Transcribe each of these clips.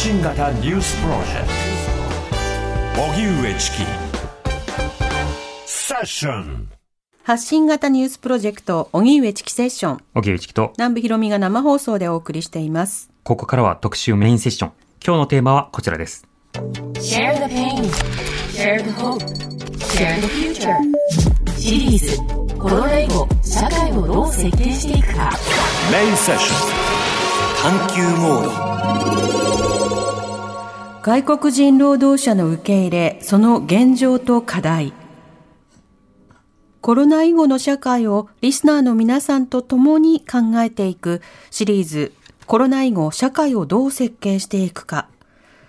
発信型ニュースプロジェクト荻上チキセッション発信型ニュースプロジェクト、荻上チキセッション。荻上チキと、南部ひろみが生放送でお送りしています。ここからは特集メインセッション。今日のテーマはこちらです。Share the pain. Share the hope. Share the future. シリーズコロナ以後社会をどう設計していくかメインセッション探求モード外国人労働者の受け入れ、その現状と課題。コロナ以後の社会をリスナーの皆さんと共に考えていくシリーズコロナ以後社会をどう設計していくか。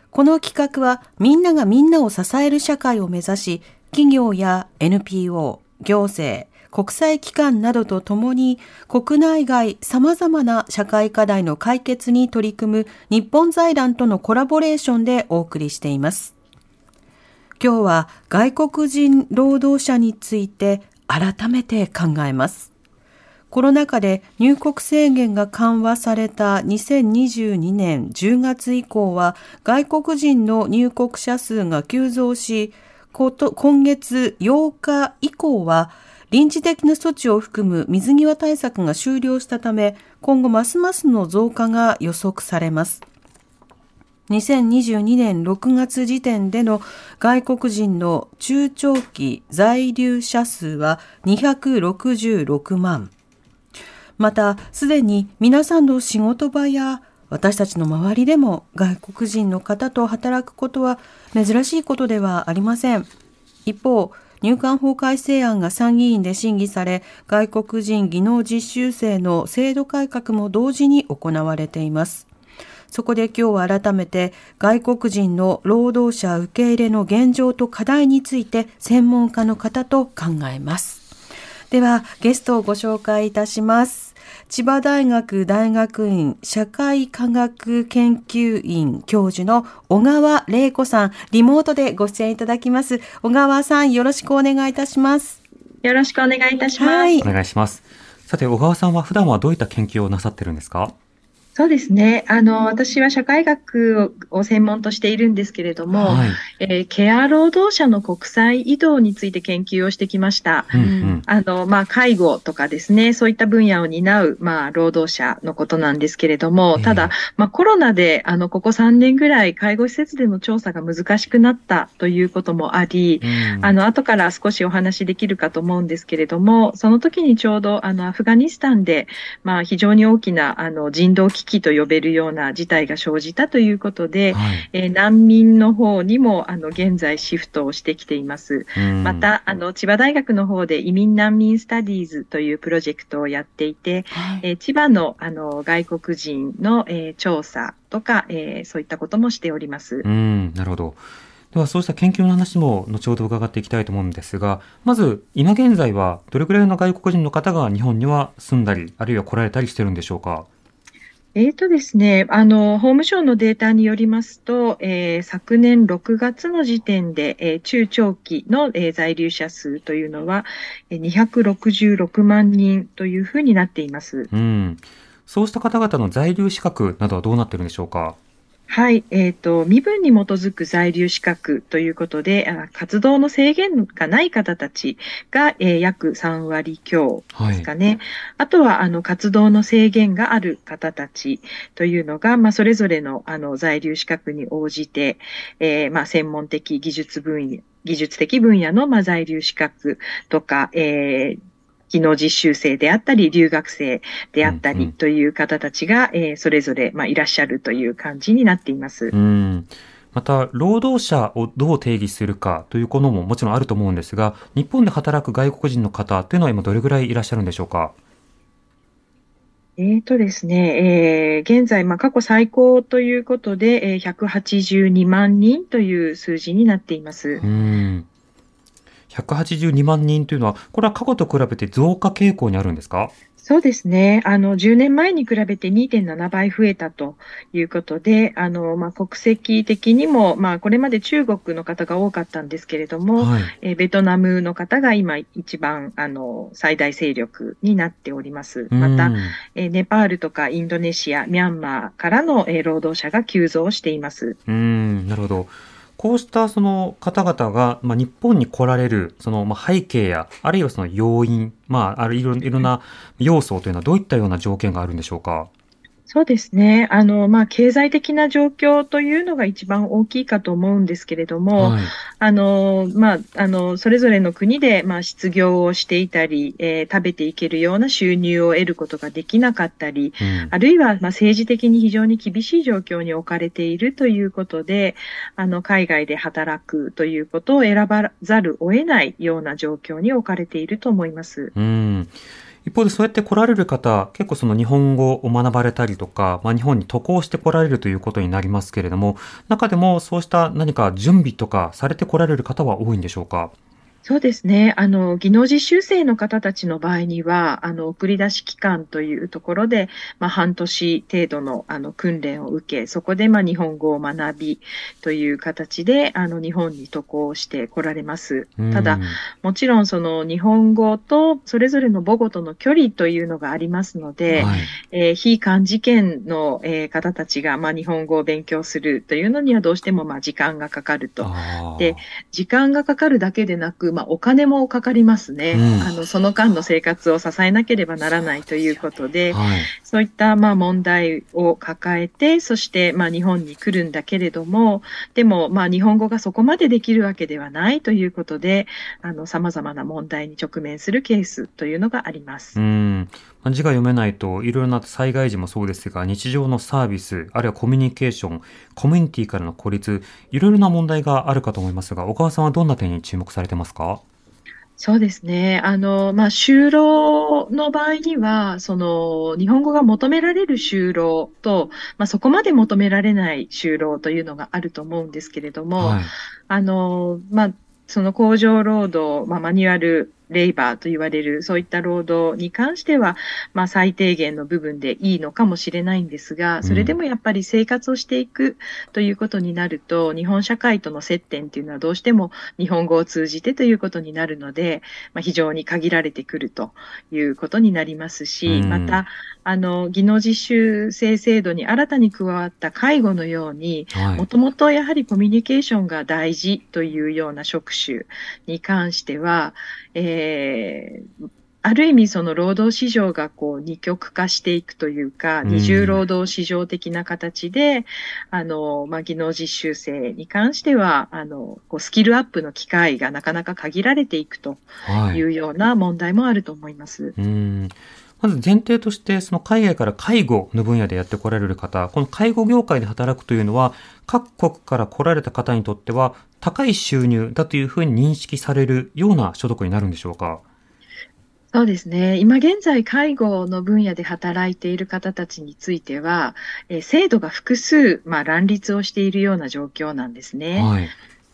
この企画はみんながみんなを支える社会を目指し、企業や NPO、行政、国際機関などと共に国内外様々な社会課題の解決に取り組む日本財団とのコラボレーションでお送りしています。今日は外国人労働者について改めて考えます。コロナ禍で入国制限が緩和された2022年10月以降は外国人の入国者数が急増し、今月8日以降は臨時的な措置を含む水際対策が終了したため、今後ますますの増加が予測されます。2022年6月時点での外国人の中長期在留者数は266万。また、すでに皆さんの仕事場や私たちの周りでも外国人の方と働くことは珍しいことではありません。一方、入管法改正案が参議院で審議され、外国人技能実習生の制度改革も同時に行われています。そこで今日は改めて外国人の労働者受け入れの現状と課題について専門家の方と考えます。ではゲストをご紹介いたします。千葉大学大学院社会科学研究院教授の小川玲子さん、リモートでご出演いただきます。小川さん、よろしくお願いいたします。よろしくお願いいたします。はいお願いします。さて、小川さんは普段はどういった研究をなさってるんですか？そうですね。あの、私は社会学をを専門としているんですけれども、はい。えーケア労働者の国際移動について研究をしてきました。うんうん。あの、まあ、介護とかですね、そういった分野を担う、まあ、労働者のことなんですけれども、ええただ、まあ、コロナで、あの、ここ3年ぐらい介護施設での調査が難しくなったということもあり、うんあの、後から少しお話できるかと思うんですけれども、その時にちょうど、あの、アフガニスタンで、まあ、非常に大きな、あの、人道危機と呼べるような事態が生じたということで、はいえー難民の方にも、あの、現在シフトをしてきています。うんまた、あの、千葉大学の方で移民難民スタディーズというプロジェクトをやっていて、えー千葉の、あの、外国人の、えー調査とか、えーそういったこともしております。うん、なるほど。では、そうした研究の話も後ほど伺っていきたいと思うんですが、まず、今現在はどれくらいの外国人の方が日本には住んだり、あるいは来られたりしてるんでしょうか？えーとですね、あの、法務省のデータによりますと、えー昨年6月の時点で、えー中長期の、えー在留者数というのは、えー266万人というふうになっています。うん。そうした方々の在留資格などはどうなっているんでしょうか？はい、えっ、と、身分に基づく在留資格ということで、あ活動の制限がない方たちが、えー約3割強ですかね。あとは、あの、活動の制限がある方たちというのが、まあ、それぞれの、あの、在留資格に応じて、えーまあ、専門的技術分野、技術的分野の、まあ、在留資格とか、えー技能実習生であったり、留学生であったうんうんりという方たちが、えーそれぞれ、まあ、いらっしゃるという感じになっています。うん。また、労働者をどう定義するかということももちろんあると思うんですが、日本で働く外国人の方というのは今どれぐらいいらっしゃるんでしょうか？えーとですね、えー、現在、まあ、過去最高ということで、えー、182万人という数字になっています。うん182万人というのは、これは過去と比べて増加傾向にあるんですか？そうですね。あの、10年前に比べて2.7倍増えたということで、あの、まあ、国籍的にも、まあ、これまで中国の方が多かったんですけれども、はい、えベトナムの方が今一番、あの、最大勢力になっております。また、えネパールとかインドネシア、ミャンマーからの、え労働者が急増しています。うん、なるほど。こうしたその方々が、まあ、日本に来られるそのまあ背景や、あるいはその要因、まあ、あるいろいろな要素というのはどういったような条件があるんでしょうか？そうですね。あの、まあ、経済的な状況というのが一番大きいかと思うんですけれども、はい、あの、まあ、あの、それぞれの国で、まあ、失業をしていたり、えー、食べていけるような収入を得ることができなかったり、うん、あるいは、まあ、政治的に非常に厳しい状況に置かれているということで、あの、海外で働くということを選ばざるを得ないような状況に置かれていると思います。うん一方でそうやって来られる方、結構その日本語を学ばれたりとか、まあ、日本に渡航して来られるということになりますけれども、中でもそうした何か準備とかされて来られる方は多いんでしょうか？そうですね。あの、技能実習生の方たちの場合には、あの、送り出し期間というところで、まあ、半年程度の、あの、訓練を受け、そこで、まあ、日本語を学びという形で、あの、日本に渡航して来られます。ただ、もちろん、その、日本語と、それぞれの母語との距離というのがありますので、はい、えー、非漢字圏の、えー、方たちが、まあ、日本語を勉強するというのには、どうしても、まあ、時間がかかると。で、時間がかかるだけでなく、まあ、お金もかかりますね、うん、あのその間の生活を支えなければならないということで、はい、そういったまあ問題を抱えて、そしてまあ日本に来るんだけれども、でもまあ日本語がそこまでできるわけではないということで、あの様々な問題に直面するケースというのがあります。うん字が読めないといろいろな災害時もそうですが日常のサービスあるいはコミュニケーションコミュニティからの孤立いろいろな問題があるかと思いますが小川さんはどんな点に注目されてますか？そうですね。あの、まあ、就労の場合には、その、日本語が求められる就労と、まあ、そこまで求められない就労というのがあると思うんですけれども、はい、あの、まあ、その工場労働、まあ、マニュアルレイバーと言われる、そういった労働に関しては、まあ、最低限の部分でいいのかもしれないんですが、それでもやっぱり生活をしていくということになると、日本社会との接点っていうのはどうしても日本語を通じてということになるので、まあ、非常に限られてくるということになりますし、また、あの、技能実習生制度に新たに加わった介護のように、もともとやはりコミュニケーションが大事というような職種に関しては、えー、ある意味その労働市場がこう二極化していくというか、二重労働市場的な形で、あの、まあ、技能実習生に関しては、あの、こうスキルアップの機会がなかなか限られていくとい。うような問題もあると思います。はいまず前提として、その海外から介護の分野でやってこられる方、この介護業界で働くというのは、各国から来られた方にとっては、高い収入だというふうに認識されるような所得になるんでしょうか？そうですね。今現在、介護の分野で働いている方たちについては、えー、制度が複数、まあ、乱立をしているような状況なんですね。はい、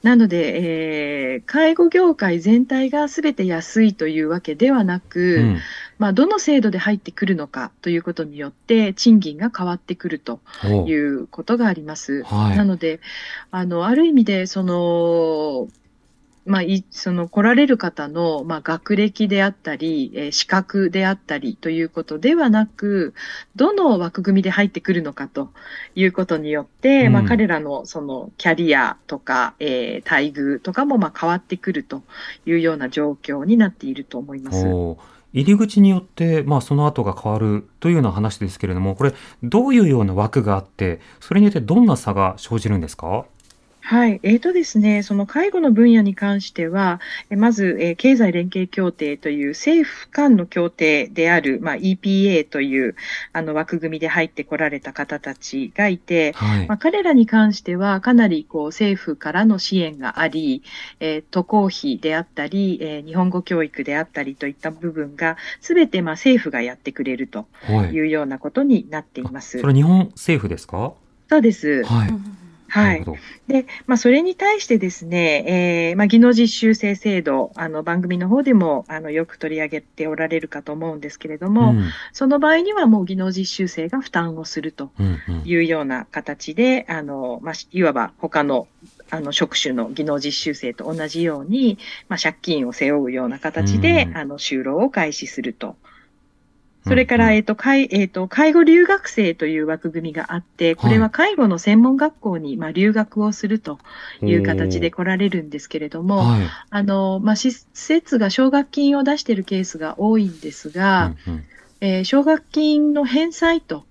なので、えー、介護業界全体がすべて安いというわけではなく、うん、まあ、どの制度で入ってくるのかということによって、賃金が変わってくるということがあります。はい、なので、あの、ある意味で、その、まあ、いその来られる方の、まあ、学歴であったり、えー、資格であったりということではなく、どの枠組みで入ってくるのかということによって、うん、まあ、彼らのそのキャリアとか、えー、待遇とかもまあ変わってくるというような状況になっていると思います。入り口によって、まあ、その後が変わるというような話ですけれども、これ、どういうような枠があって、それによってどんな差が生じるんですか？はい。えーとですね、その介護の分野に関しては、えまず、えー経済連携協定という政府間の協定である、まあ、EPA というあの枠組みで入ってこられた方たちがいて、はいまあ、。彼らに関してはかなりこう政府からの支援があり、えー渡航費であったり、えー日本語教育であったりといった部分が、すべてまあ政府がやってくれるとはいいうようなことになっています。それ日本政府ですか？そうです。はい。はい。で、まあ、それに対してですね、えーまあ、技能実習生制度、あの、番組の方でも、あの、よく取り上げておられるかと思うんですけれども、うんその場合にはもう技能実習生が負担をするとうんうんいうような形で、あの、まあ、いわば他の、あの、職種の技能実習生と同じように、まあ、借金を背負うような形で、うんあの、就労を開始すると。それから、うん。えっ、と、介、えっ、と、介護留学生という枠組みがあって、これは介護の専門学校に、まあ、留学をするという形で来られるんですけれども、はい。あの、まあ、施設が奨学金を出しているケースが多いんですが、うんうん。えー奨学金の返済と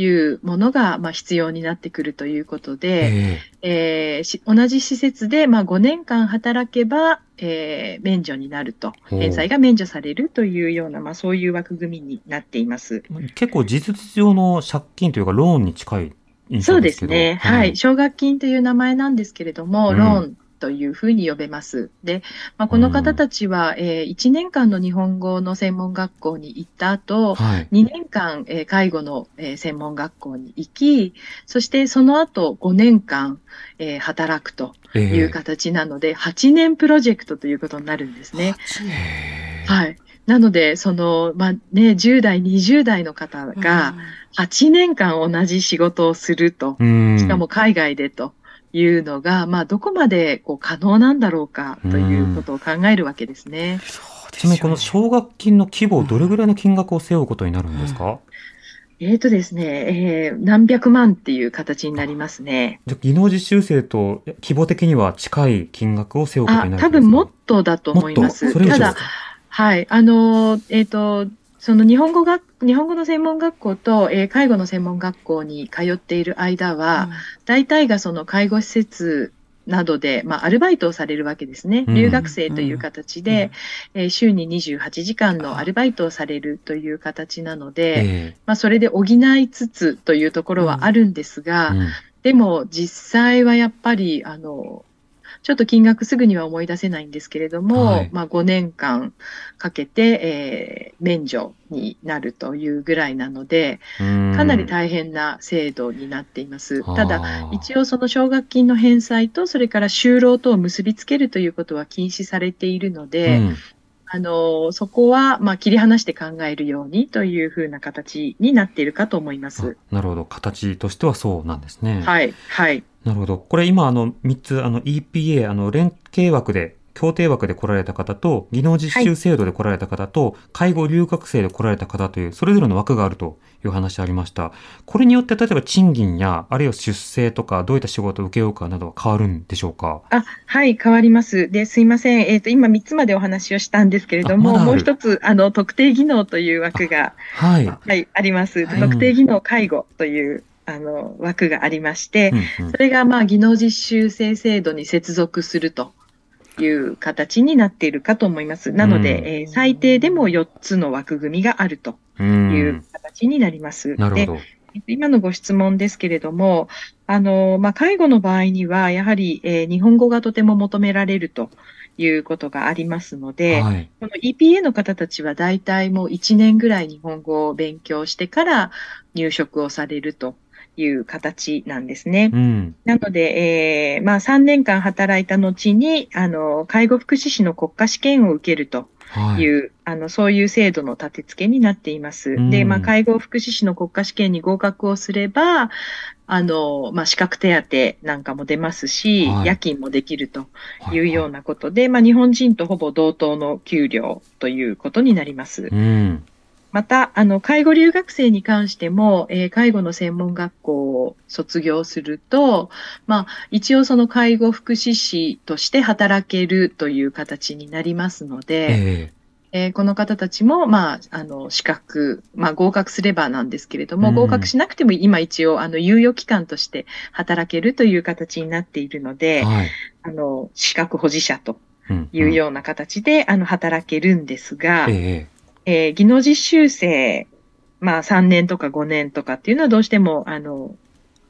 いうものが、まあ、必要になってくるということで、ええーし同じ施設で、まあ、5年間働けば、えー免除になると、返済が免除されるというような、まあ、そういう枠組みになっています。え結構事実上の借金というかローンに近い印そうで象ですけど。すね。はい。奨学金という名前なんですけれども、うんローンというふうに呼べます。で、まあ、この方たちは、え1年間の日本語の専門学校に行った後、はい。2年間、えー介護の、えー専門学校に行き、そしてその後5年間、えー働くとえいう形なので、8年プロジェクトということになるんですね。えはい。なので、その、まあ、ね、10代、20代の方が8年間同じ仕事をすると、うん。しかも海外でというのが、まあ、どこまでこう可能なんだろうかということを考えるわけですね。ちなみにこの奨学金の規模、どれぐらいの金額を背負うことになるんですか、えーとですね、えー何百万っていう形になりますね。じゃあ技能実習生と規模的には近い金額を背負うことあにな、るん多ですか？分もっとだと思います。ただ、はい、あのー、えっ、と、その日本語学、日本語の専門学校と、えー介護の専門学校に通っている間は、大体がその介護施設などで、まあ、アルバイトをされるわけですね。うん。留学生という形で、えー週に28時間のアルバイトをされるという形なので、えまあ、それで補いつつというところはあるんですが、えうん。でも実際はやっぱり、あの、ちょっと金額すぐには思い出せないんですけれども、はい。まあ5年間かけて、えー免除になるというぐらいなので、うん。かなり大変な制度になっています。ただ、一応その奨学金の返済と、それから就労とを結びつけるということは禁止されているので、うんあの、そこは、まあ、切り離して考えるようにというふうな形になっているかと思います。あなるほど。形としてはそうなんですね。はい、はい。なるほど。これ今、あの、3つ、あの、EPA、あの、連携枠で、協定枠で来られた方と、技能実習制度で来られた方と、介護留学生で来られた方という、それぞれの枠があるという話ありました。これによって、例えば賃金や、あるいは出世とか、どういった仕事を受けようかなどは変わるんでしょうか？あ、はい、変わります。で、すいません。えっ、と、今3つまでお話をしたんですけれども、あまもう一つ、あの、特定技能という枠が、はい。はい、あります。はい特定技能介護という、あの、枠がありまして、うんうんそれが、まあ、技能実習生制度に接続するという形になっているかと思います。なので、うんえー最低でも4つの枠組みがあるとう。いうん形になります。でなるほど。今のご質問ですけれども、あの、まあ、介護の場合には、やはり、えー日本語がとても求められるということがありますので、はい。この EPA の方たちは大体もう1年ぐらい日本語を勉強してから入職をされるという形なんですね。うん。なので、えーまあ3年間働いた後に、あの、介護福祉士の国家試験を受けるとはい。いう、あの、そういう制度の立て付けになっています。うんで、まあ、介護福祉士の国家試験に合格をすれば、あの、まあ、資格手当なんかも出ますし、はい夜勤もできるとはいいうようなことで、まあ、日本人とほぼ同等の給料ということになります。うん。また、あの、介護留学生に関しても、えー介護の専門学校を卒業すると、まあ、一応その介護福祉士として働けるという形になりますので、ええ。ーこの方たちも、まあ、あの、資格、まあ、合格すればなんですけれども、うん。合格しなくても今一応、あの、猶予期間として働けるという形になっているので、はい。あの、資格保持者とうんいうような形で、あの、働けるんですが、えええー技能実習生、まあ3年とか5年とかっていうのはどうしても、あの、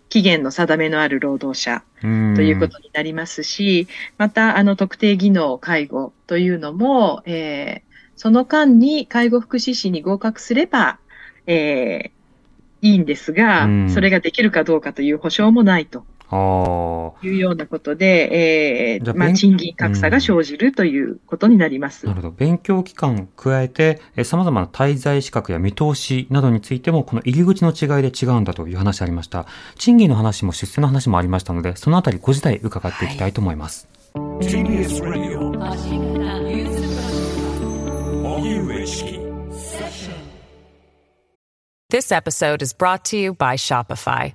期限の定めのある労働者うんということになりますし、また、あの、特定技能介護というのも、えーその間に介護福祉士に合格すれば、えーいいんですが、うんそれができるかどうかという保証もないと。いうようなことで、えーまあ、じゃあ勉賃金格差が生じるということになります。なるほど。勉強期間加えて、えー様々な滞在資格や見通しなどについても、この入り口の違いで違うんだという話ありました。賃金の話も出世の話もありましたので、そのあたりご自体伺っていきたいと思います。チキ This episode is brought to you by Shopify.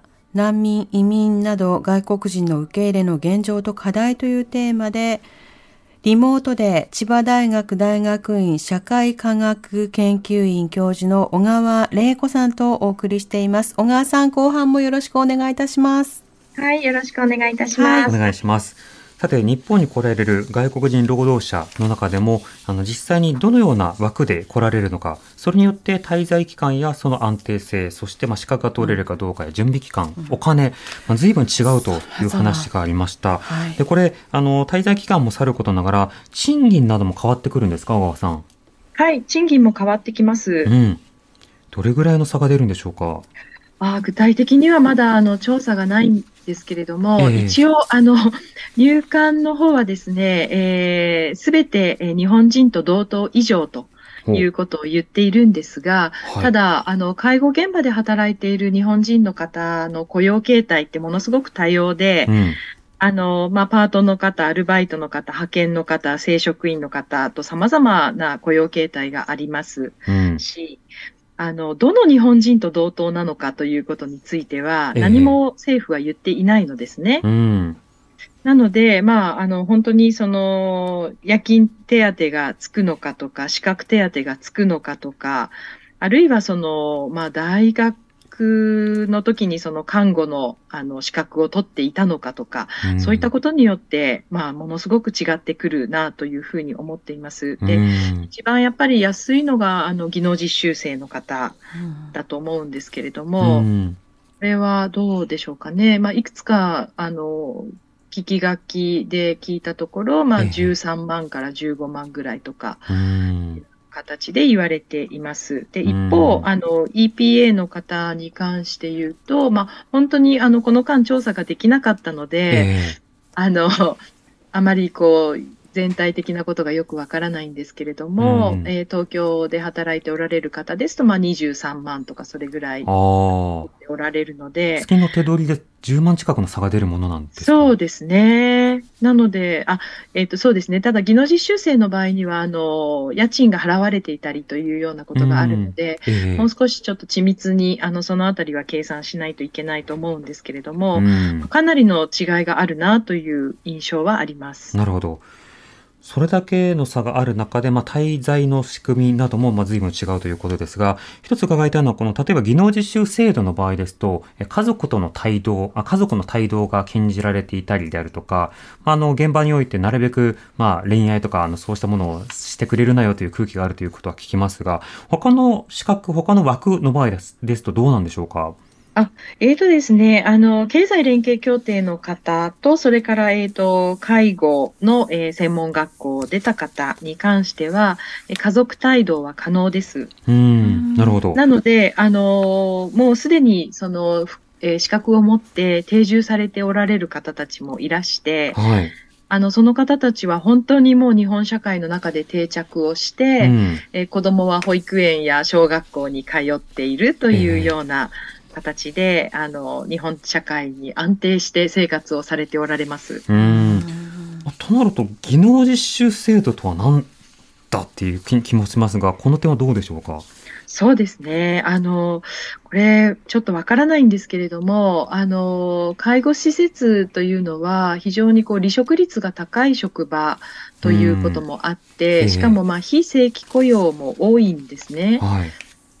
難民、移民など外国人の受け入れの現状と課題というテーマで、リモートで千葉大学大学院社会科学研究院教授の小川玲子さんとお送りしています。小川さん、後半もよろしくお願いいたします。はい、よろしくお願いいたしはいます。お願いします。さて、日本に来られる外国人労働者の中でも、あの、実際にどのような枠で来られるのか、それによって滞在期間やその安定性、そしてまあ資格が取れるかどうかや準備期間、お金、まあ、随分違うという話がありました。はいで、これ、あの、滞在期間もさることながら、賃金なども変わってくるんですか、小川さん？はい、賃金も変わってきます。うん。どれぐらいの差が出るんでしょうか？あー具体的にはまだあの調査がないんですけれども、ええ一応あの 入管の方はですね、す、べ、てえー日本人と同等以上ということを言っているんですが、はいただあの介護現場で働いている日本人の方の雇用形態ってものすごく多様で、うん。あの、まあ、パートの方、アルバイトの方、派遣の方、正職員の方と様々な雇用形態があります。うん。し、あの、どの日本人と同等なのかということについては、ええ何も政府は言っていないのですね。うん。なので、まあ、あの、本当にその、夜勤手当がつくのかとか、資格手当がつくのかとか、あるいはその、まあ、大学の時にその看護の、あの、資格を取っていたのかとか、そういったことによって、まあ、ものすごく違ってくるなというふうに思っています。で、うん一番やっぱり安いのが、あの、技能実習生の方だと思うんですけれども、こうんれはどうでしょうかね。まあ、いくつか、あの、聞き書きで聞いたところ、まあ、ええ13万から15万ぐらいとか、うん。形で言われています。で、一う方、んあの、EPA の方に関して言うと、まあ、本当に、あの、この間調査ができなかったので、えあの、あまりこう、全体的なことがよくわからないんですけれども、うんえー東京で働いておられる方ですと、まあ、23万とかそれぐらい。おられるので、月の手取りで10万近くの差が出るものなんですか？そうですね。なので、あ、えっ、と、そうですね。ただ、技能実習生の場合には、あの、家賃が払われていたりというようなことがあるので、ええもう少しちょっと緻密に、あの、そのあたりは計算しないといけないと思うんですけれども、うんかなりの違いがあるなという印象はあります。なるほど。それだけの差がある中で、まあ、滞在の仕組みなども、まあ、随分違うということですが、一つ伺いたいのは、この、例えば技能実習制度の場合ですと、家族との帯同、あ家族の帯同が禁じられていたりであるとか、ああの、現場においてなるべく、まあ、恋愛とか、あの、そうしたものをしてくれるなよという空気があるということは聞きますが、他の資格、他の枠の場合ですですとどうなんでしょうか？えーとですね、あの、経済連携協定の方と、それから、えーと、介護の、えー専門学校を出た方に関しては、えー家族帯同は可能です。うん、なるほど。なので、あのーもうすでに、その、ふえー資格を持って定住されておられる方たちもいらして、はい。あの、その方たちは本当にもう日本社会の中で定着をして、うんえー子供は保育園や小学校に通っているというような形で、あの、日本社会に安定して生活をされておられます。うん。となると、技能実習制度とは何だっていう気気もしますが、この点はどうでしょうか？そうですね。あの、これ、ちょっとわからないんですけれども、あの、介護施設というのは、非常にこう、離職率が高い職場ということもあって、しかも、まあ、非正規雇用も多いんですね。はい。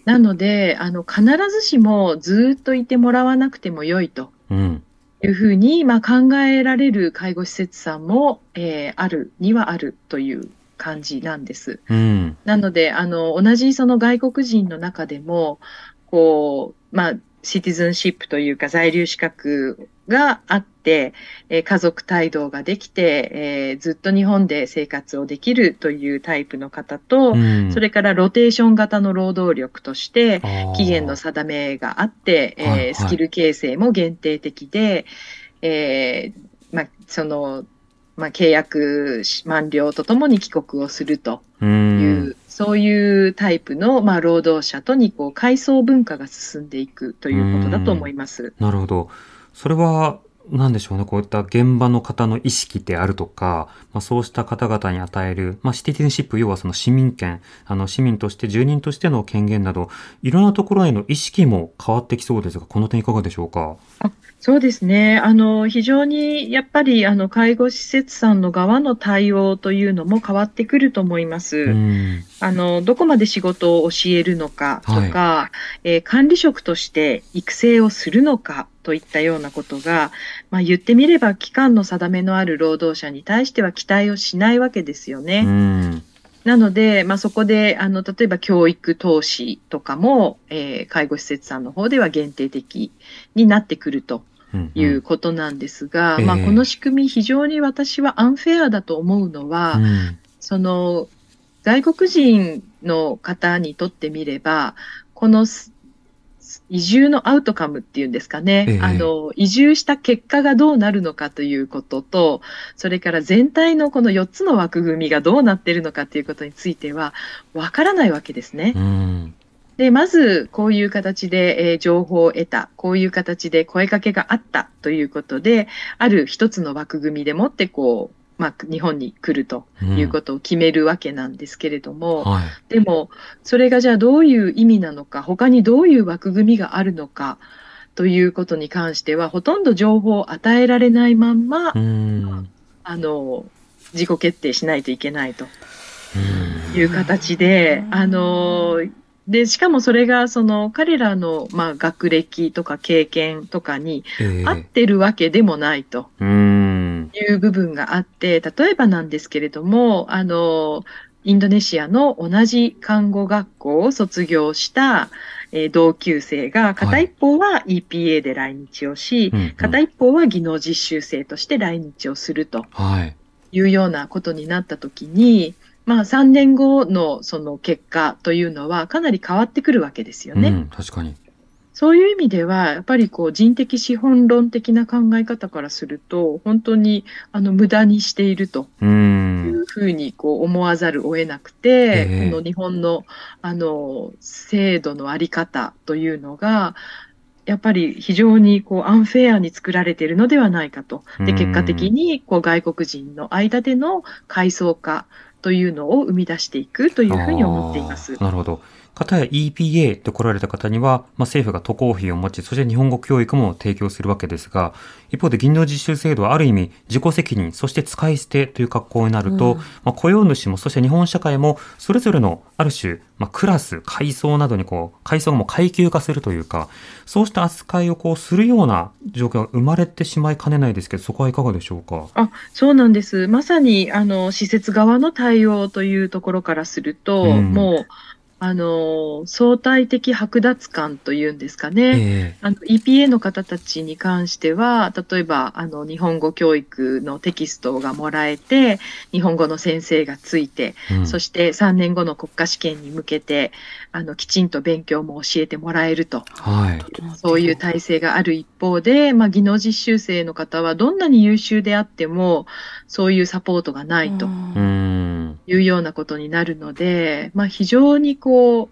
なので、あの、必ずしもずっといてもらわなくても良いとうん。いうふうに、まあ、考えられる介護施設さんも、えーあるにはあるという感じなんです。うん。なので、あの、同じその外国人の中でも、こう、まあ、シティズンシップというか在留資格があって、えー家族帯同ができて、えーずっと日本で生活をできるというタイプの方と、うんそれからロテーション型の労働力として、期限の定めがあって、えスキル形成も限定的で、えーまあ、その、まあ、契約満了とともに帰国をするとういう、ん。そういうタイプの、まあ、労働者とにこう階層文化が進んでいくということだと思います。なるほど。それは、なんでしょうね。こういった現場の方の意識であるとか、まあ、そうした方々に与える、まあ、シティズンシップ、要はその市民権、あの、市民として、住人としての権限など、いろんなところへの意識も変わってきそうですが、この点いかがでしょうか？そうですね。あの、非常にやっぱり、あの、介護施設さんの側の対応というのも変わってくると思います。うん。あの、どこまで仕事を教えるのかとか、えー管理職として育成をするのかといったようなことが、まあ言ってみれば期間の定めのある労働者に対しては期待をしないわけですよね。うん。なので、まあそこで、あの、例えば教育投資とかも、えー介護施設さんの方では限定的になってくるとうん。いうことなんですが、うんええまあこの仕組み非常に私はアンフェアだと思うのは、うん。その外国人の方にとってみれば、このす移住のアウトカムっていうんですかね、ええあの、移住した結果がどうなるのかということと、それから全体のこの4つの枠組みがどうなっているのかということについては、わからないわけですね。うん。で、まず、こういう形で、えー情報を得た、こういう形で声かけがあったということで、ある一つの枠組みでもって、こう、まあ、日本に来るということを決めるわけなんですけれども、はい。でも、それがじゃあどういう意味なのか、他にどういう枠組みがあるのか、ということに関しては、ほとんど情報を与えられないまんま、うん。あの、自己決定しないといけないという形で、あの、で、しかもそれが、その、彼らの、まあ、学歴とか経験とかにええ合ってるわけでもないとうん。いう部分があって、例えばなんですけれども、あの、インドネシアの同じ看護学校を卒業した、えー同級生が、片一方は EPA で来日をし、うんうん片一方は技能実習生として来日をするとはい。いうようなことになったときに、まあ3年後のその結果というのはかなり変わってくるわけですよね。うん。確かに。そういう意味では、やっぱりこう人的資本論的な考え方からすると、本当にあの無駄にしているとう。いうんふうにこう思わざるを得なくて、ええこの日本のあの制度のあり方というのが、やっぱり非常にこうアンフェアに作られているのではないかと。で、うん結果的にこう外国人の間での階層化というのを生み出していくというふうに思っています。なるほど。方や EPA と来られた方には、まあ、政府が渡航費を持ち、そして日本語教育も提供するわけですが、一方で技能実習制度はある意味自己責任、そして使い捨てという格好になると、まあ、雇用主も、そして日本社会も、それぞれのある種、まあ、クラス、階層などにこう、階層がもう階級化するというか、そうした扱いをこうするような状況が生まれてしまいかねないですけど、そこはいかがでしょうか？あ、そうなんです。まさに、あの、施設側の対応というところからすると、うん。もう、あの、相対的剥奪感というんですかね。えあの EPA の方たちに関しては、例えばあの日本語教育のテキストがもらえて、日本語の先生がついて、えうんそして3年後の国家試験に向けて、あのきちんと勉強も教えてもらえると、はい。そういう体制がある一方で、まあ、技能実習生の方はどんなに優秀であっても、そういうサポートがないと。うーん。いうようなことになるので、まあ、非常にこう、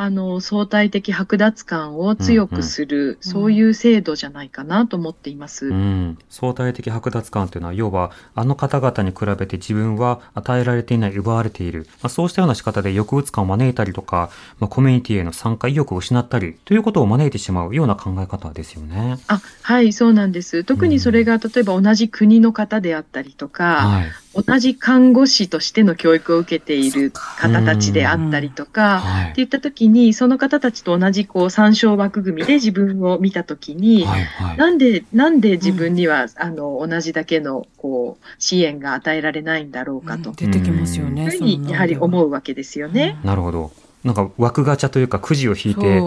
あの、相対的剥奪感を強くする、そういう制度じゃないかなと思っています。うん、相対的剥奪感というのは、要は、あの方々に比べて自分は与えられていない、奪われている。まあ、そうしたような仕方で抑うつ感を招いたりとか、まあ、コミュニティへの参加意欲を失ったり、ということを招いてしまうような考え方ですよね。あ、はい、そうなんです。特にそれが、例えば同じ国の方であったりとか、はい。同じ看護師としての教育を受けている方たちであったりとか、はいって。いったときに、その方たちと同じこう参照枠組みで自分を見たときに、はい。はい。なんで、なんで自分には、あの、同じだけの、こう、支援が与えられないんだろうかと、出てきますよね。いうふうに、やはり思うわけですよね。なるほど。なんか枠ガチャというかくじを引いて、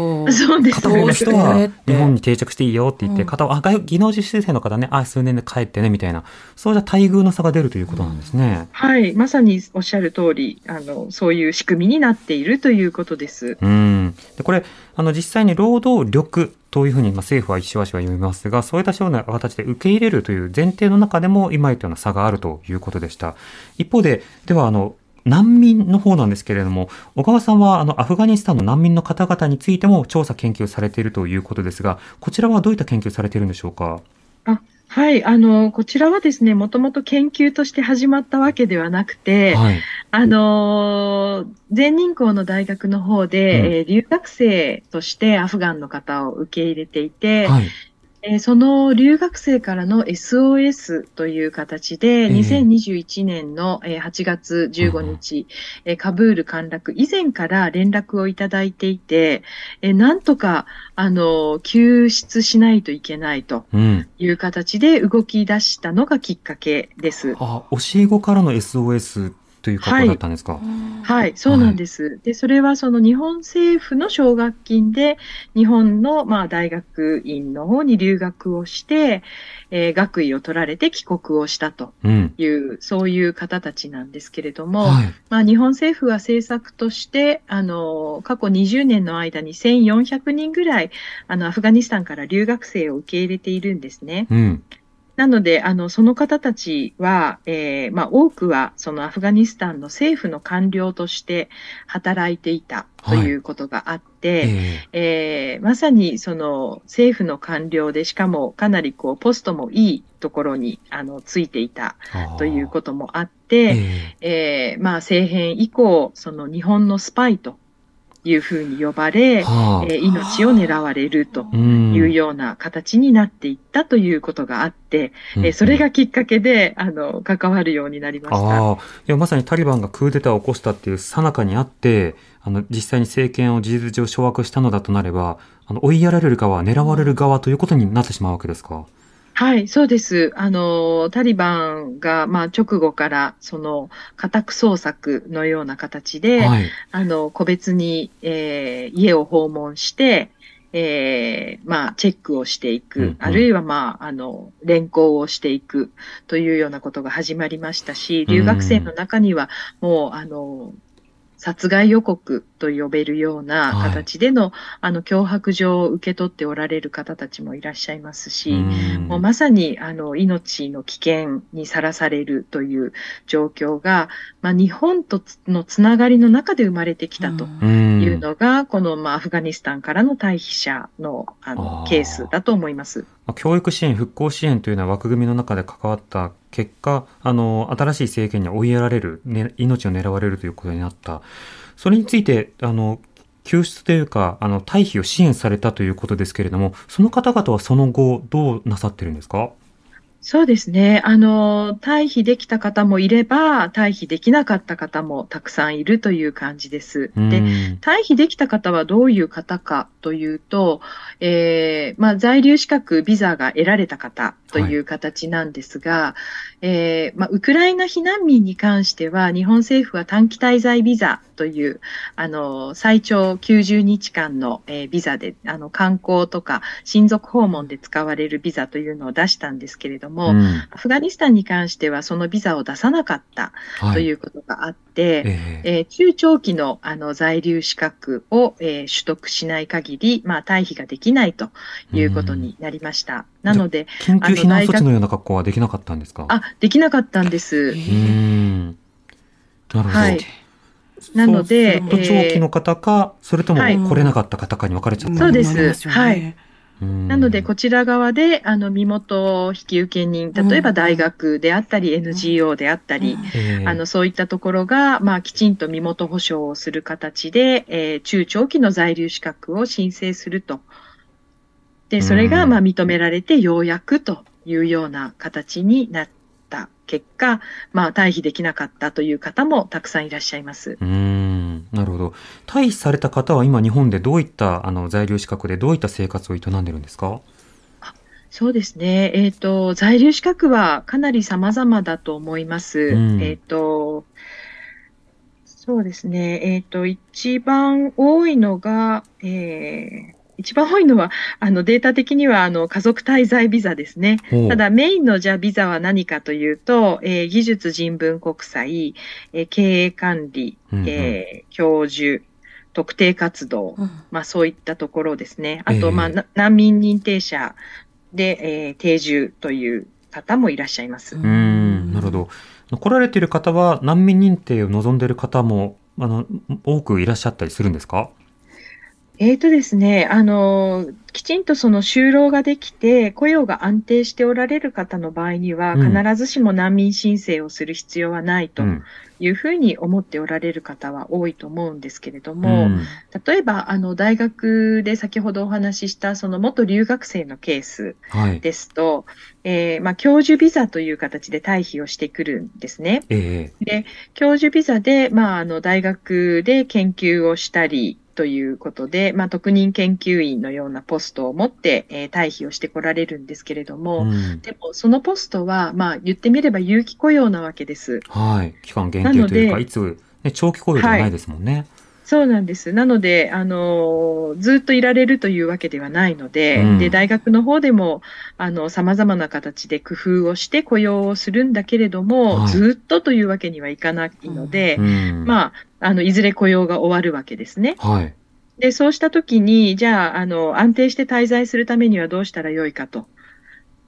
片方の人は日本に定着していいよって言って、うん片方、あ、外技能実習生の方ね、あ、数年で帰ってね、みたいな、そうした待遇の差が出るということなんですね。はい。まさにおっしゃる通り、あの、そういう仕組みになっているということです。うん。で、これ、あの、実際に労働力というふうに、まあ、政府は一緒足は読みますが、そういったような形で受け入れるという前提の中でも、今言ったような差があるということでした。一方で、では、あの、難民の方なんですけれども、小川さんは、あの、アフガニスタンの難民の方々についても調査研究されているということですが、こちらはどういった研究されているんでしょうか？はい。あの、こちらはですね、もともと研究として始まったわけではなくて、はい。あのー全人口の大学の方で、うんえー留学生としてアフガンの方を受け入れていて、はい。えーその留学生からの SOS という形で、ええ2021年のえー8月15日、えーカブール陥落以前から連絡をいただいていて、えーなんとか、あの、救出しないといけないとうん。いう形で動き出したのがきっかけです。あ、教え子からの SOS という格好だったんですか、はい、そうなんです。で、それはその日本政府の奨学金で、日本のまあ大学院の方に留学をして、えー学位を取られて帰国をしたとうん。いう、そういう方たちなんですけれども、はい。まあ日本政府は政策として、あの、過去20年の間に1400人ぐらい、あの、アフガニスタンから留学生を受け入れているんですね。うん。なので、あの、その方たちは、えーまあ、多くは、そのアフガニスタンの政府の官僚として働いていたとい。うことがあって、ええ。ーまさにその政府の官僚で、しかもかなりこう、ポストもいいところに、あの、ついていたー。ということもあっえて、え。えーまあ、政変以降、その日本のスパイというふうに呼ばれ、はあえー命を狙われるとうんいうような形になっていったということがあって、うんえーそれがきっかけで、あの、関わるようになりました。ああ、いや、まさにタリバンがクーデターを起こしたっていう最中にあって、あの、実際に政権を事実上掌握したのだとなれば、あの、追いやられる側、狙われる側ということになってしまうわけですか？はい、そうです。あの、タリバンが、まあ、直後から、その、家宅捜索のような形で、はい。あの、個別に、えー家を訪問して、えーまあ、チェックをしていく、うんうんあるいは、まあ、あの、連行をしていくというようなことが始まりましたし、留学生の中には、もう、あの、殺害予告と呼べるようなはい形での、あの、脅迫状を受け取っておられる方たちもいらっしゃいますし、うんもうまさに、あの、命の危険にさらされるという状況が、まあ、日本とつのつながりの中で生まれてきたとうんいうのが、この、まあ、アフガニスタンからの退避者の、ああのー、ケースだと思います。まあ教育支援、復興支援というような枠組みの中で関わった結果、あの、新しい政権に追いやられる、ね、命を狙われるということになった。それについて、あの、救出というか、あの、退避を支援されたということですけれども、その方々はその後、どうなさってるんですか？そうですね。あの、退避できた方もいれば、退避できなかった方もたくさんいるという感じです。うんで、退避できた方はどういう方かというと、えーまあ、在留資格、ビザが得られた方という形なんですが、えーまあ、ウクライナ避難民に関しては、日本政府は短期滞在ビザという、あの、最長90日間の、えービザで、あの、観光とか親族訪問で使われるビザというのを出したんですけれども、うん。アフガニスタンに関してはそのビザを出さなかったはということがあって、ええ。えー中長期のあの在留資格を、えー取得しない限り、まあ、退避ができないということになりました。なので、緊急避難措置のような格好はできなかったんですか？あ、できなかったんです。うー。ん。なるほど。はい。なのでそうすると長期の方か、それともはい。来れなかった方かに分かれちゃったそうです。ん。なりますよねはい。うん。なので、こちら側で、あの、身元引受人、例えば大学であったり、NGO であったり、ええあの、そういったところが、まあ、きちんと身元保証をする形で、えー中長期の在留資格を申請すると。で、それが、うんまあ、認められて、ようやくというような形になった結果、まあ、退避できなかったという方もたくさんいらっしゃいます。うーん。なるほど。退避された方は今日本でどういったあの在留資格でどういった生活を営んでるんですか？そうですね。えっ、と、在留資格はかなり様々だと思います。うんえっ、と、そうですね。えっ、と、一番多いのが、えー一番多いのは、あの、データ的には、あの、家族滞在ビザですね。ただ、メインのじゃあビザは何かというと、えー技術人文国際、えー経営管理、うんうんえー教授、特定活動、うんまあそういったところですね。あと、ええまあ、な難民認定者で、えー定住という方もいらっしゃいます。うーん。なるほど。来られている方は難民認定を望んでいる方も、あの、多くいらっしゃったりするんですか？えーとですね、あの、きちんとその就労ができて、雇用が安定しておられる方の場合には、うん必ずしも難民申請をする必要はないとうん。いうふうに思っておられる方は多いと思うんですけれどうも、ん例えば、あの、大学で先ほどお話しした、その元留学生のケースはい。ですと、えーまあ、教授ビザという形で退避をしてくるんですね。え教授ビザで、まあ、あの、大学で研究をしたりということで、まあ、特任研究員のようなポストを持って、えー退避をしてこられるんですけれども、うん。でも、そのポストは、まあ、言ってみれば有期雇用なわけです。はい。期間限定というか、いつ、ね、長期雇用ではないですもんね。そうなんです。なので、あのーずっといられるというわけではないので、うんで、大学の方でも、あの、様々な形で工夫をして雇用をするんだけれども、はいずっとというわけにはいかないので、うん。まあ、あの、いずれ雇用が終わるわけですね。はい。で、そうしたときに、じゃあ、あの、安定して滞在するためにはどうしたらよいかと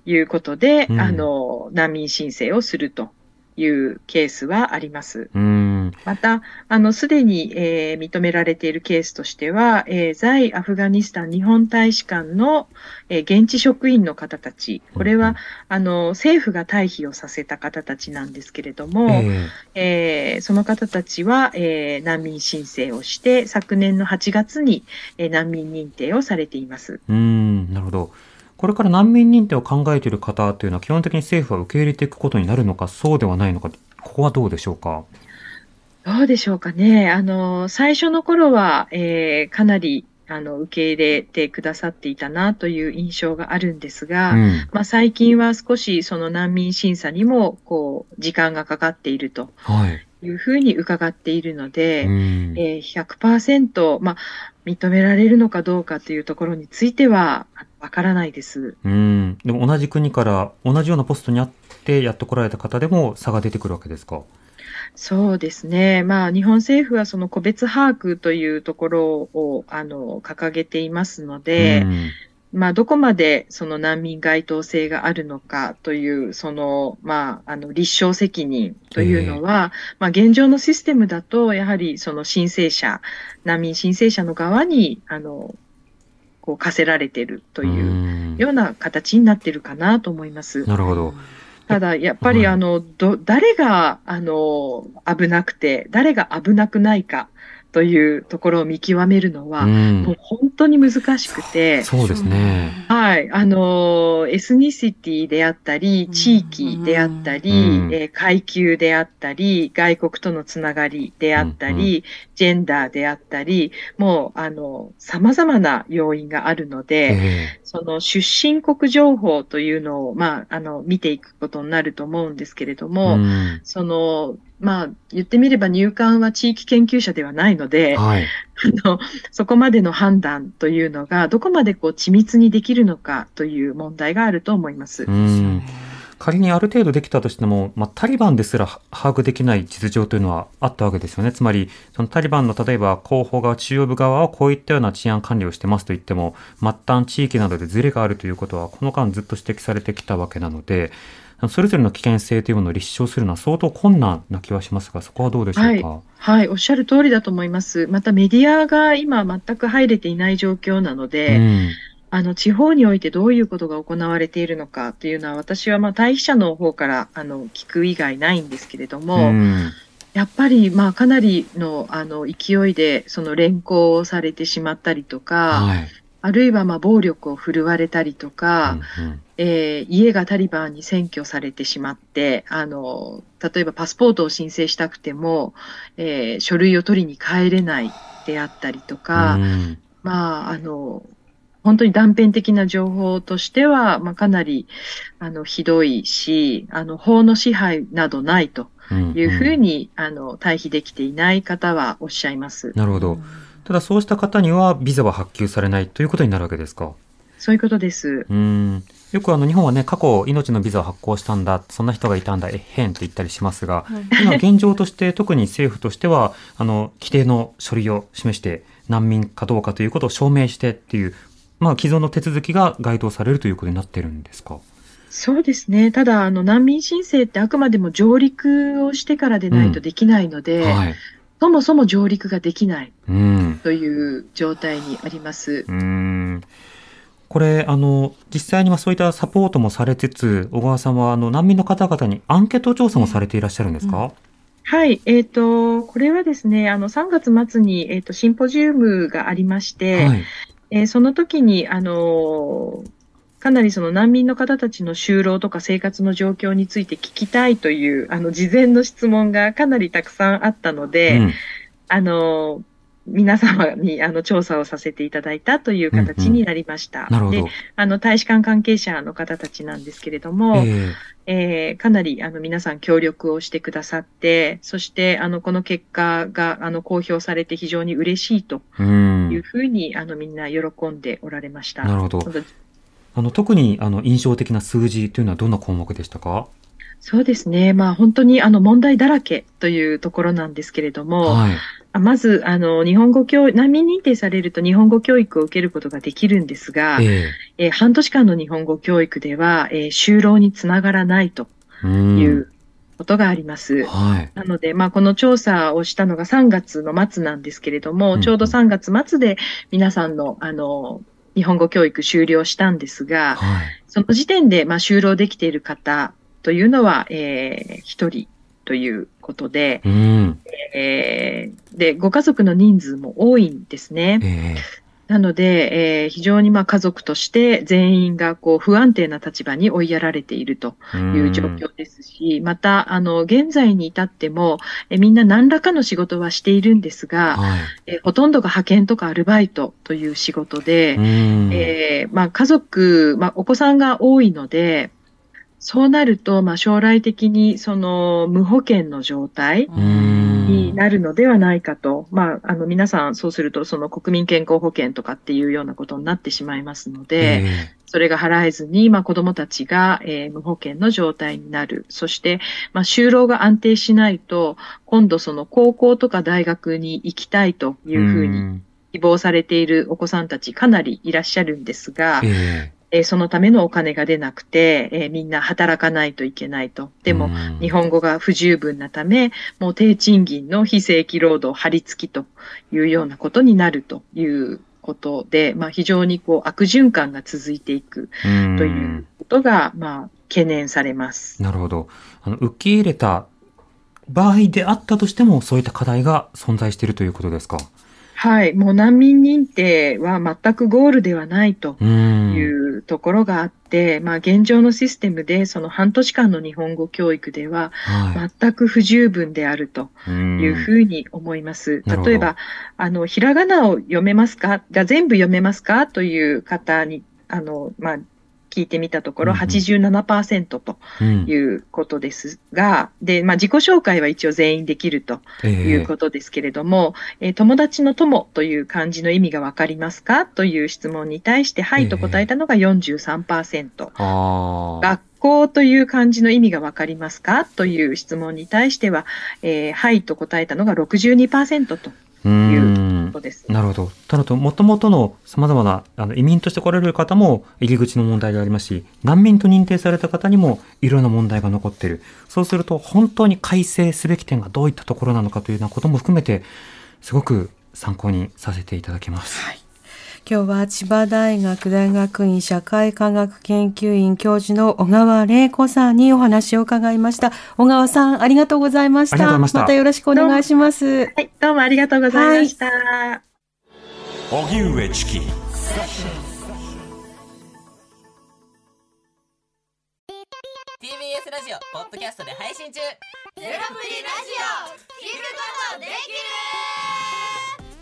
いうことで、うんあの、難民申請をするというケースはあります。うん。また、あの、すでに、えー認められているケースとしては、えー在アフガニスタン日本大使館の、えー現地職員の方たち、これは、うんあの、政府が退避をさせた方たちなんですけれども、ええーその方たちは、えー難民申請をして、昨年の8月に、えー難民認定をされています。えうん。なるほど。これから難民認定を考えている方というのは基本的に政府は受け入れていくことになるのか、そうではないのか、ここはどうでしょうか？どうでしょうかね。あの、最初の頃は、えーかなり、あの、受け入れてくださっていたなという印象があるんですが、うん。まあ、最近は少しその難民審査にも、こう、時間がかかっているとはい。いうふうに伺っているので、うん。えー100%、まあ、認められるのかどうかというところについては、あわからないです。うん。でも同じ国から同じようなポストにあってやってこられた方でも差が出てくるわけですか？そうですね。まあ、日本政府はその個別把握というところを、あの、掲げていますので、うんまあ、どこまでその難民該当性があるのかという、その、まあ、あの、立証責任というのは、まあ、現状のシステムだと、やはりその申請者、難民申請者の側に、あの、こう課せられているといううんような形になっているかなと思います。なるほど。ただ、やっぱりはい。あの、ど、誰が、あの、危なくて、誰が危なくないかというところを見極めるのは、うん。もう本当に難しくて、そうですね。はい、あの、エスニシティであったり、地域であったり、うん。えー階級であったり、外国とのつながりであったり、うんジェンダーであったり、もう、あの、様々な要因があるので、えその出身国情報というのを、まあ、あの、見ていくことになると思うんですけれどえも、うん。その、まあ、言ってみれば入管は地域研究者ではないので、はい。あの、そこまでの判断というのが、どこまでこう緻密にできるのかという問題があると思います。うん。仮にある程度できたとしても、まあ、タリバンですら把握できない実情というのはあったわけですよね。つまり、そのタリバンの例えば広報側、中央部側はこういったような治安管理をしてますと言っても、末端地域などでズレがあるということは、この間ずっと指摘されてきたわけなので、それぞれの危険性というものを立証するのは相当困難な気はしますが、そこはどうでしょうか？はい、おっしゃる通りだと思います。またメディアが今全く入れていない状況なので、うんあの、地方においてどういうことが行われているのかというのは、私はまあ、対比者の方から、あの、聞く以外ないんですけれども、うんやっぱり、まあ、かなりの、あの、勢いで、その連行をされてしまったりとか、はい。あるいは、まあ、暴力を振るわれたりとか、うんうんえー家がタリバンに占拠されてしまって、あの、例えばパスポートを申請したくても、えー書類を取りに帰れないであったりとか、うんまあ、あの、本当に断片的な情報としては、まあ、かなり、あの、ひどいし、あの、法の支配などないというふうに、あの、退避できていない方はおっしゃいます。なるほど。ただそうした方にはビザは発給されないということになるわけですか？そういうことです。うん。よくあの日本はね、過去命のビザを発行したんだ、そんな人がいたんだ、えっへんって言ったりしますが、今現状として特に政府としては、あの、規定の書類を示して難民かどうかということを証明してっていう、まあ既存の手続きが該当されるということになってるんですか？そうですね。ただ、あの、難民申請ってあくまでも上陸をしてからでないとできないので、はい。そもそも上陸ができないうん。という状態にあります。うーんこれ、あの、実際にはそういったサポートもされつつ、小川さんは、あの、難民の方々にアンケート調査もされていらっしゃるんですか、はい。えっ、と、これはですね、あの、3月末に、えっ、と、シンポジウムがありまして、はい。えーその時に、あのーかなりその難民の方たちの就労とか生活の状況について聞きたいという、あの、事前の質問がかなりたくさんあったので、うんあのー皆様にあの調査をさせていただいたという形になりました。なるほどで。、あの、大使館関係者の方たちなんですけれども、ええーかなりあの皆さん協力をしてくださって、そしてあのこの結果があの公表されて非常に嬉しいと。いうふうに、あのみんな喜んでおられました。なるほど。あの、特に、あの、印象的な数字というのはどんな項目でしたか？そうですね。まあ本当にあの問題だらけというところなんですけれども、はい。あまずあの日本語教育、難民認定されると日本語教育を受けることができるんですが、ええー半年間の日本語教育では、えー就労につながらないと。いうことがあります。はい。なので、まあ、この調査をしたのが3月の末なんですけれども、うんちょうど3月末で皆さんの、あの、日本語教育終了したんですが、はい。その時点で、まあ、就労できている方というのは、えー、1人ということで、うん。えー、で、ご家族の人数も多いんですね。えなので、えー非常にまあ家族として全員がこう不安定な立場に追いやられているとえいう状況ですし、また、あの、現在に至っても、えみんな何らかの仕事はしているんですが、はい。えほとんどが派遣とかアルバイトという仕事で、うん。えーまあ、家族、まあ、お子さんが多いので、そうなると、まあ、将来的にその無保険の状態うん。になるのではないかと、まあ、あの皆さんそうするとその国民健康保険とかっていうようなことになってしまいますので、えそれが払えずに、まあ、子供たちが、えー無保険の状態になる。そして、まあ、就労が安定しないと、今度その高校とか大学に行きたいとえいうふうにん。希望されているお子さんたちかなりいらっしゃるんですが、えええーそのためのお金が出なくて、えーみんな働かないといけないと。でも、うん日本語が不十分なため、もう低賃金の非正規労働張り付きというようなことになるということで、まあ非常にこう悪循環が続いていくうんということが、まあ懸念されます。なるほど。あの、受け入れた場合であったとしても、そういった課題が存在しているということですか？はい。もう難民認定は全くゴールではないと。いうところがあって、まあ現状のシステムでその半年間の日本語教育でははい。全く不十分であるとうんいうふうに思います。例えば、あの、ひらがなを読めますか？じゃあ全部読めますか？という方に、あの、まあ、聞いてみたところうんうん。87%とうん。いうことですが、で、まあ自己紹介は一応全員できるとええ。いうことですけれども、えー友達の友という漢字の意味がわかりますか？という質問に対して、はいと答えたのが43%。ああ。学校という漢字の意味がわかりますか？という質問に対しては、えーはいと答えたのが62%とういうーんことです。なるほど。ただと、もともとの様々なあの移民として来られる方も入り口の問題がありますし、難民と認定された方にもいろんな問題が残っている。そうすると、本当に改正すべき点がどういったところなのかというようなことも含めて、すごく参考にさせていただきます。今日は千葉大学大学院社会科学研究院教授の小川玲子さんにお話を伺いました。小川さん、ありがとうございました。ましたたよろしくお願いします。はい、どうもありがとうございました。荻上チキ TBS ラジオポッドキャストで配信中ゼロプリラジオ聞くことできる